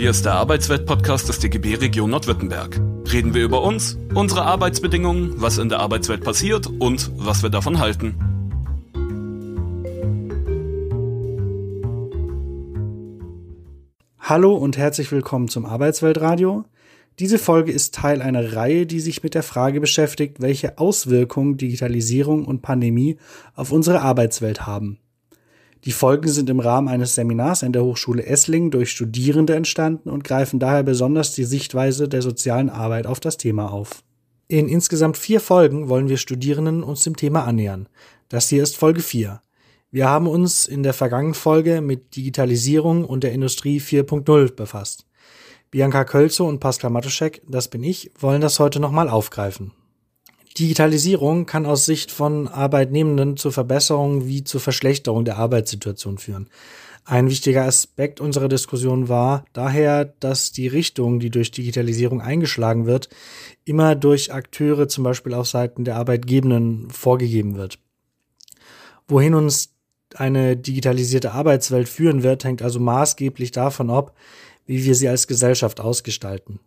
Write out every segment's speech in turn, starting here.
Hier ist der Arbeitswelt-Podcast des DGB Region Nordwürttemberg. Reden wir über uns, unsere Arbeitsbedingungen, was in der Arbeitswelt passiert und was wir davon halten. Hallo und herzlich willkommen zum Arbeitsweltradio. Diese Folge ist Teil einer Reihe, die sich mit der Frage beschäftigt, welche Auswirkungen Digitalisierung und Pandemie auf unsere Arbeitswelt haben. Die Folgen sind im Rahmen eines Seminars an der Hochschule Esslingen durch Studierende entstanden und greifen daher besonders die Sichtweise der sozialen Arbeit auf das Thema auf. In insgesamt vier Folgen wollen wir Studierenden uns dem Thema annähern. Das hier ist Folge 4. Wir haben uns in der vergangenen Folge mit Digitalisierung und der Industrie 4.0 befasst. Bianca Kölzow und Pascal Matuschek, das bin ich, wollen das heute nochmal aufgreifen. Digitalisierung kann aus Sicht von Arbeitnehmenden zur Verbesserung wie zur Verschlechterung der Arbeitssituation führen. Ein wichtiger Aspekt unserer Diskussion war daher, dass die Richtung, die durch Digitalisierung eingeschlagen wird, immer durch Akteure, zum Beispiel auf Seiten der Arbeitgebenden, vorgegeben wird. Wohin uns eine digitalisierte Arbeitswelt führen wird, hängt also maßgeblich davon ab, wie wir sie als Gesellschaft ausgestalten.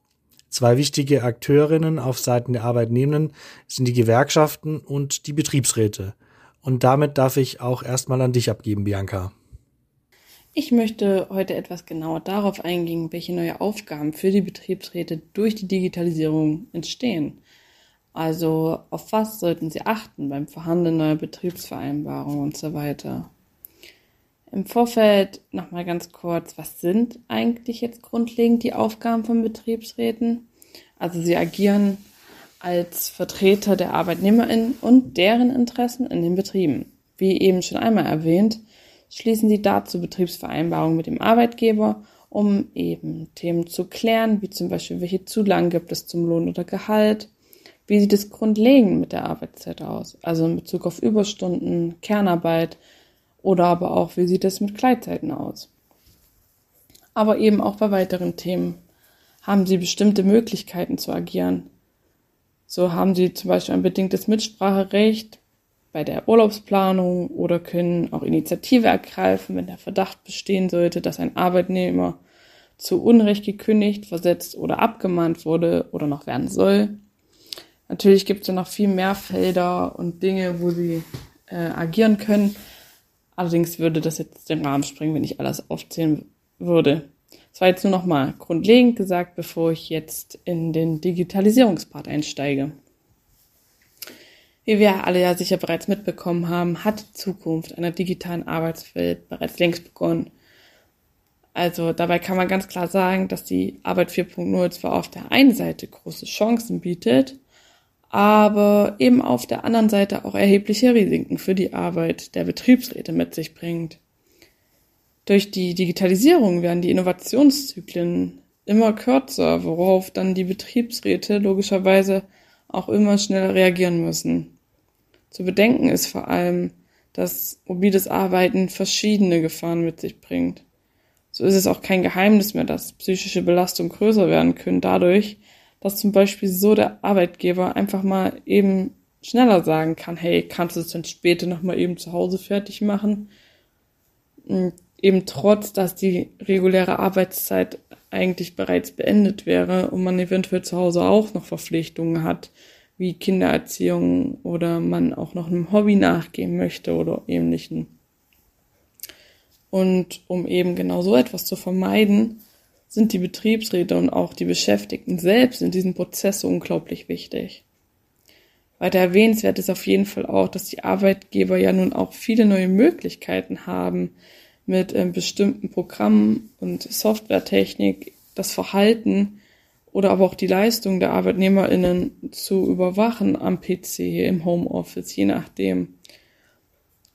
Zwei wichtige Akteurinnen auf Seiten der Arbeitnehmenden sind die Gewerkschaften und die Betriebsräte. Und damit darf ich auch erstmal an dich abgeben, Bianca. Ich möchte heute etwas genauer darauf eingehen, welche neue Aufgaben für die Betriebsräte durch die Digitalisierung entstehen. Also auf was sollten sie achten beim Verhandeln neuer Betriebsvereinbarungen und so weiter. Im Vorfeld nochmal ganz kurz, was sind eigentlich jetzt grundlegend die Aufgaben von Betriebsräten? Also sie agieren als Vertreter der ArbeitnehmerInnen und deren Interessen in den Betrieben. Wie eben schon einmal erwähnt, schließen sie dazu Betriebsvereinbarungen mit dem Arbeitgeber, um eben Themen zu klären, wie zum Beispiel, welche Zulagen gibt es zum Lohn oder Gehalt, wie sieht es grundlegend mit der Arbeitszeit aus, also in Bezug auf Überstunden, Kernarbeit, oder aber auch, wie sieht es mit Kleidzeiten aus? Aber eben auch bei weiteren Themen haben sie bestimmte Möglichkeiten zu agieren. So haben sie zum Beispiel ein bedingtes Mitspracherecht bei der Urlaubsplanung oder können auch Initiative ergreifen, wenn der Verdacht bestehen sollte, dass ein Arbeitnehmer zu Unrecht gekündigt, versetzt oder abgemahnt wurde oder noch werden soll. Natürlich gibt es ja noch viel mehr Felder und Dinge, wo sie äh, agieren können. Allerdings würde das jetzt den Rahmen sprengen, wenn ich alles aufzählen würde. Das war jetzt nur noch mal grundlegend gesagt, bevor ich jetzt in den Digitalisierungspart einsteige. Wie wir alle ja sicher bereits mitbekommen haben, hat die Zukunft einer digitalen Arbeitswelt bereits längst begonnen. Also dabei kann man ganz klar sagen, dass die Arbeit 4.0 zwar auf der einen Seite große Chancen bietet, aber eben auf der anderen Seite auch erhebliche Risiken für die Arbeit der Betriebsräte mit sich bringt. Durch die Digitalisierung werden die Innovationszyklen immer kürzer, worauf dann die Betriebsräte logischerweise auch immer schneller reagieren müssen. Zu bedenken ist vor allem, dass mobiles Arbeiten verschiedene Gefahren mit sich bringt. So ist es auch kein Geheimnis mehr, dass psychische Belastungen größer werden können dadurch, dass zum Beispiel so der Arbeitgeber einfach mal eben schneller sagen kann, hey, kannst du es dann später nochmal eben zu Hause fertig machen? Und eben trotz, dass die reguläre Arbeitszeit eigentlich bereits beendet wäre und man eventuell zu Hause auch noch Verpflichtungen hat, wie Kindererziehung oder man auch noch einem Hobby nachgehen möchte oder ähnlichen. Und um eben genau so etwas zu vermeiden, sind die Betriebsräte und auch die Beschäftigten selbst in diesem Prozess unglaublich wichtig. Weiter erwähnenswert ist auf jeden Fall auch, dass die Arbeitgeber ja nun auch viele neue Möglichkeiten haben, mit ähm, bestimmten Programmen und Softwaretechnik das Verhalten oder aber auch die Leistung der ArbeitnehmerInnen zu überwachen am PC, im Homeoffice, je nachdem.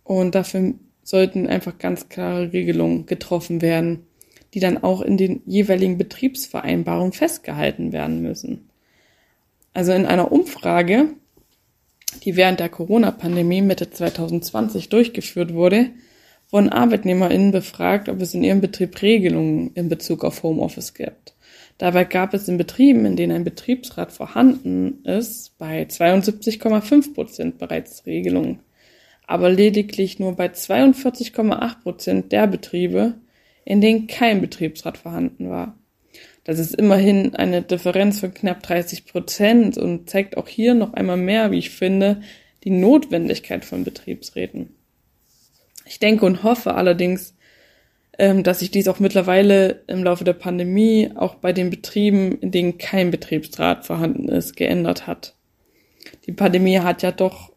Und dafür sollten einfach ganz klare Regelungen getroffen werden die dann auch in den jeweiligen Betriebsvereinbarungen festgehalten werden müssen. Also in einer Umfrage, die während der Corona-Pandemie Mitte 2020 durchgeführt wurde, wurden ArbeitnehmerInnen befragt, ob es in ihrem Betrieb Regelungen in Bezug auf Homeoffice gibt. Dabei gab es in Betrieben, in denen ein Betriebsrat vorhanden ist, bei 72,5 Prozent bereits Regelungen, aber lediglich nur bei 42,8 Prozent der Betriebe, in denen kein Betriebsrat vorhanden war. Das ist immerhin eine Differenz von knapp 30 Prozent und zeigt auch hier noch einmal mehr, wie ich finde, die Notwendigkeit von Betriebsräten. Ich denke und hoffe allerdings, ähm, dass sich dies auch mittlerweile im Laufe der Pandemie auch bei den Betrieben, in denen kein Betriebsrat vorhanden ist, geändert hat. Die Pandemie hat ja doch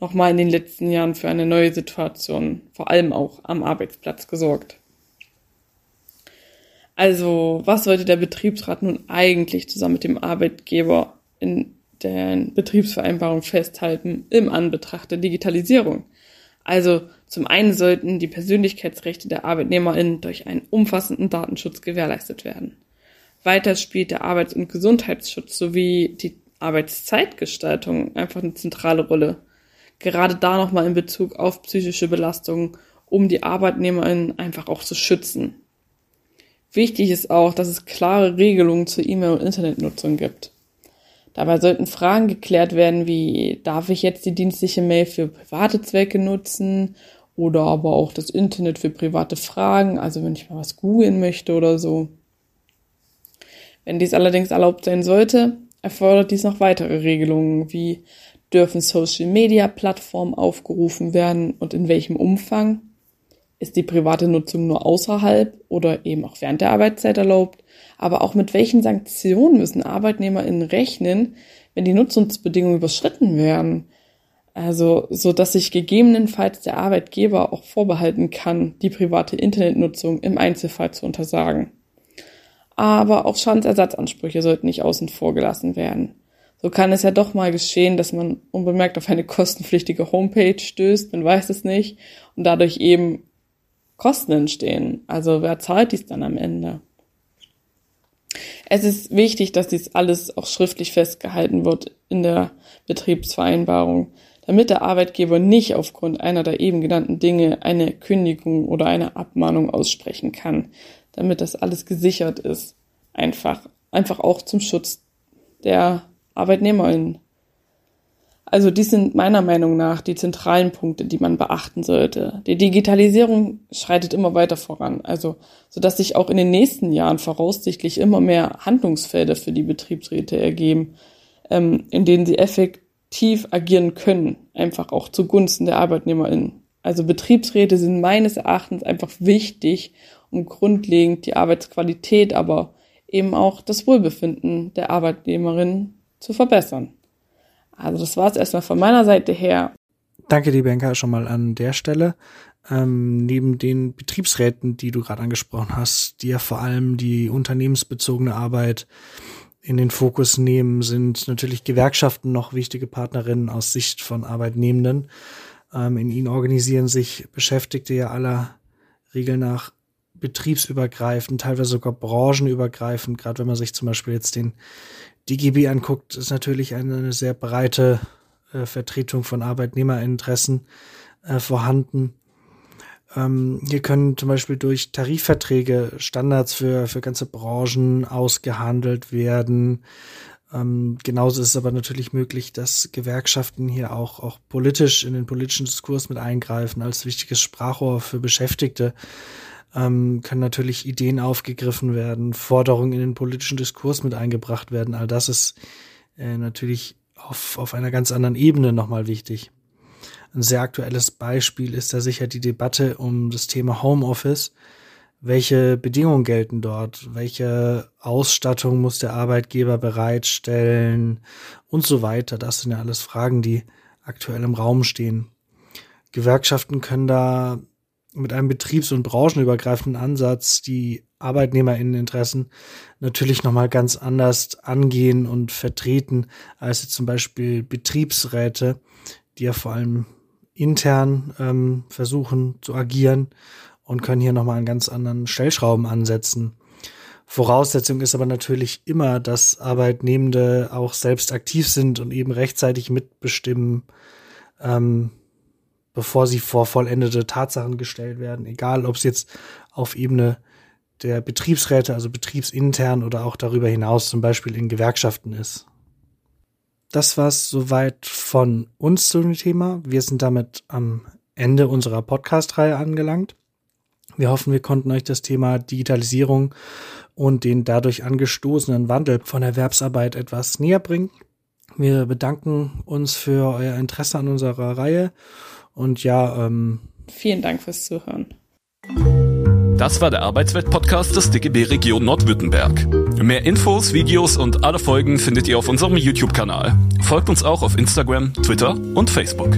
nochmal in den letzten Jahren für eine neue Situation, vor allem auch am Arbeitsplatz gesorgt. Also, was sollte der Betriebsrat nun eigentlich zusammen mit dem Arbeitgeber in der Betriebsvereinbarung festhalten im Anbetracht der Digitalisierung? Also, zum einen sollten die Persönlichkeitsrechte der ArbeitnehmerInnen durch einen umfassenden Datenschutz gewährleistet werden. Weiter spielt der Arbeits- und Gesundheitsschutz sowie die Arbeitszeitgestaltung einfach eine zentrale Rolle gerade da nochmal in Bezug auf psychische Belastungen, um die ArbeitnehmerInnen einfach auch zu schützen. Wichtig ist auch, dass es klare Regelungen zur E-Mail- und Internetnutzung gibt. Dabei sollten Fragen geklärt werden wie, darf ich jetzt die dienstliche Mail für private Zwecke nutzen oder aber auch das Internet für private Fragen, also wenn ich mal was googeln möchte oder so. Wenn dies allerdings erlaubt sein sollte, erfordert dies noch weitere Regelungen wie Dürfen Social-Media-Plattformen aufgerufen werden und in welchem Umfang? Ist die private Nutzung nur außerhalb oder eben auch während der Arbeitszeit erlaubt? Aber auch mit welchen Sanktionen müssen ArbeitnehmerInnen rechnen, wenn die Nutzungsbedingungen überschritten werden? Also, so dass sich gegebenenfalls der Arbeitgeber auch vorbehalten kann, die private Internetnutzung im Einzelfall zu untersagen. Aber auch Schadensersatzansprüche sollten nicht außen vor gelassen werden. So kann es ja doch mal geschehen, dass man unbemerkt auf eine kostenpflichtige Homepage stößt, man weiß es nicht, und dadurch eben Kosten entstehen. Also wer zahlt dies dann am Ende? Es ist wichtig, dass dies alles auch schriftlich festgehalten wird in der Betriebsvereinbarung, damit der Arbeitgeber nicht aufgrund einer der eben genannten Dinge eine Kündigung oder eine Abmahnung aussprechen kann, damit das alles gesichert ist. Einfach, einfach auch zum Schutz der ArbeitnehmerInnen. Also dies sind meiner Meinung nach die zentralen Punkte, die man beachten sollte. Die Digitalisierung schreitet immer weiter voran, also so dass sich auch in den nächsten Jahren voraussichtlich immer mehr Handlungsfelder für die Betriebsräte ergeben, ähm, in denen sie effektiv agieren können, einfach auch zugunsten der ArbeitnehmerInnen. Also Betriebsräte sind meines Erachtens einfach wichtig, um grundlegend die Arbeitsqualität, aber eben auch das Wohlbefinden der Arbeitnehmerinnen zu verbessern. Also das war es erstmal von meiner Seite her. Danke, die Banker, schon mal an der Stelle. Ähm, neben den Betriebsräten, die du gerade angesprochen hast, die ja vor allem die unternehmensbezogene Arbeit in den Fokus nehmen, sind natürlich Gewerkschaften noch wichtige Partnerinnen aus Sicht von Arbeitnehmenden. Ähm, in ihnen organisieren sich Beschäftigte ja aller Regel nach betriebsübergreifend, teilweise sogar branchenübergreifend, gerade wenn man sich zum Beispiel jetzt den DGB anguckt, ist natürlich eine sehr breite äh, Vertretung von Arbeitnehmerinteressen äh, vorhanden. Ähm, hier können zum Beispiel durch Tarifverträge Standards für, für ganze Branchen ausgehandelt werden. Ähm, genauso ist es aber natürlich möglich, dass Gewerkschaften hier auch, auch politisch in den politischen Diskurs mit eingreifen, als wichtiges Sprachrohr für Beschäftigte ähm, können natürlich Ideen aufgegriffen werden, Forderungen in den politischen Diskurs mit eingebracht werden. All das ist äh, natürlich auf, auf einer ganz anderen Ebene nochmal wichtig. Ein sehr aktuelles Beispiel ist da sicher die Debatte um das Thema Homeoffice. Welche Bedingungen gelten dort? Welche Ausstattung muss der Arbeitgeber bereitstellen? Und so weiter. Das sind ja alles Fragen, die aktuell im Raum stehen. Gewerkschaften können da mit einem betriebs- und branchenübergreifenden Ansatz die Arbeitnehmerinneninteressen natürlich nochmal ganz anders angehen und vertreten als zum Beispiel Betriebsräte, die ja vor allem intern ähm, versuchen zu agieren und können hier nochmal einen ganz anderen Stellschrauben ansetzen. Voraussetzung ist aber natürlich immer, dass Arbeitnehmende auch selbst aktiv sind und eben rechtzeitig mitbestimmen, ähm, bevor sie vor vollendete Tatsachen gestellt werden, egal ob es jetzt auf Ebene der Betriebsräte, also betriebsintern oder auch darüber hinaus zum Beispiel in Gewerkschaften ist. Das war's soweit von uns zu dem Thema. Wir sind damit am Ende unserer Podcast-Reihe angelangt. Wir hoffen, wir konnten euch das Thema Digitalisierung und den dadurch angestoßenen Wandel von Erwerbsarbeit etwas näher bringen. Wir bedanken uns für euer Interesse an unserer Reihe und ja, ähm, vielen Dank fürs Zuhören. Das war der Arbeitswelt-Podcast des DGB Region Nordwürttemberg. Mehr Infos, Videos und alle Folgen findet ihr auf unserem YouTube-Kanal. Folgt uns auch auf Instagram, Twitter und Facebook.